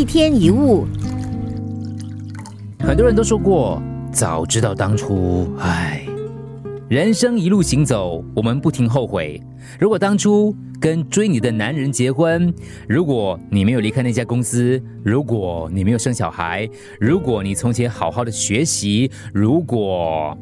一天一物，很多人都说过，早知道当初，唉。人生一路行走，我们不停后悔。如果当初跟追你的男人结婚，如果你没有离开那家公司，如果你没有生小孩，如果你从前好好的学习，如果……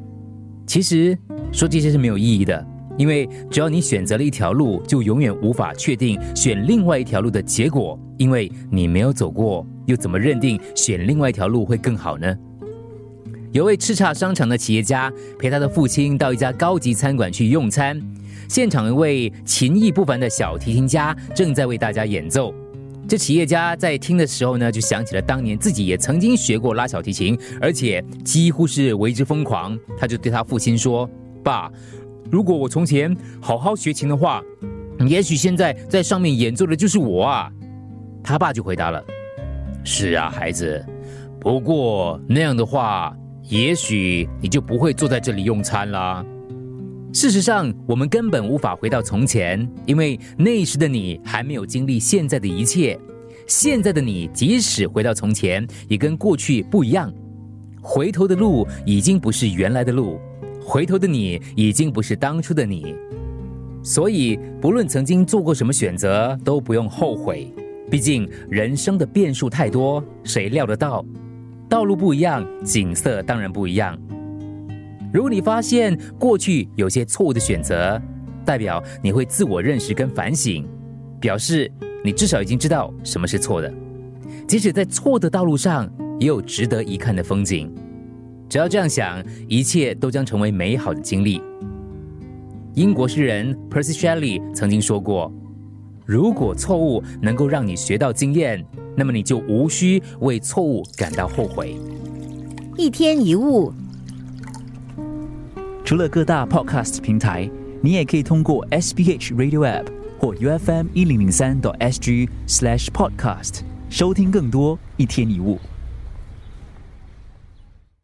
其实说这些是没有意义的，因为只要你选择了一条路，就永远无法确定选另外一条路的结果，因为你没有走过，又怎么认定选另外一条路会更好呢？有位叱咤商场的企业家陪他的父亲到一家高级餐馆去用餐，现场一位琴艺不凡的小提琴家正在为大家演奏。这企业家在听的时候呢，就想起了当年自己也曾经学过拉小提琴，而且几乎是为之疯狂。他就对他父亲说：“爸，如果我从前好好学琴的话，也许现在在上面演奏的就是我啊。”他爸就回答了：“是啊，孩子，不过那样的话。”也许你就不会坐在这里用餐啦。事实上，我们根本无法回到从前，因为那时的你还没有经历现在的一切。现在的你，即使回到从前，也跟过去不一样。回头的路已经不是原来的路，回头的你已经不是当初的你。所以，不论曾经做过什么选择，都不用后悔。毕竟，人生的变数太多，谁料得到？道路不一样，景色当然不一样。如果你发现过去有些错误的选择，代表你会自我认识跟反省，表示你至少已经知道什么是错的。即使在错的道路上，也有值得一看的风景。只要这样想，一切都将成为美好的经历。英国诗人 Percy Shelley 曾经说过：“如果错误能够让你学到经验。”那么你就无需为错误感到后悔。一天一物，除了各大 Podcast 平台，你也可以通过 SBH Radio App 或 UFM 一零零三 SG Slash Podcast 收听更多一天一物。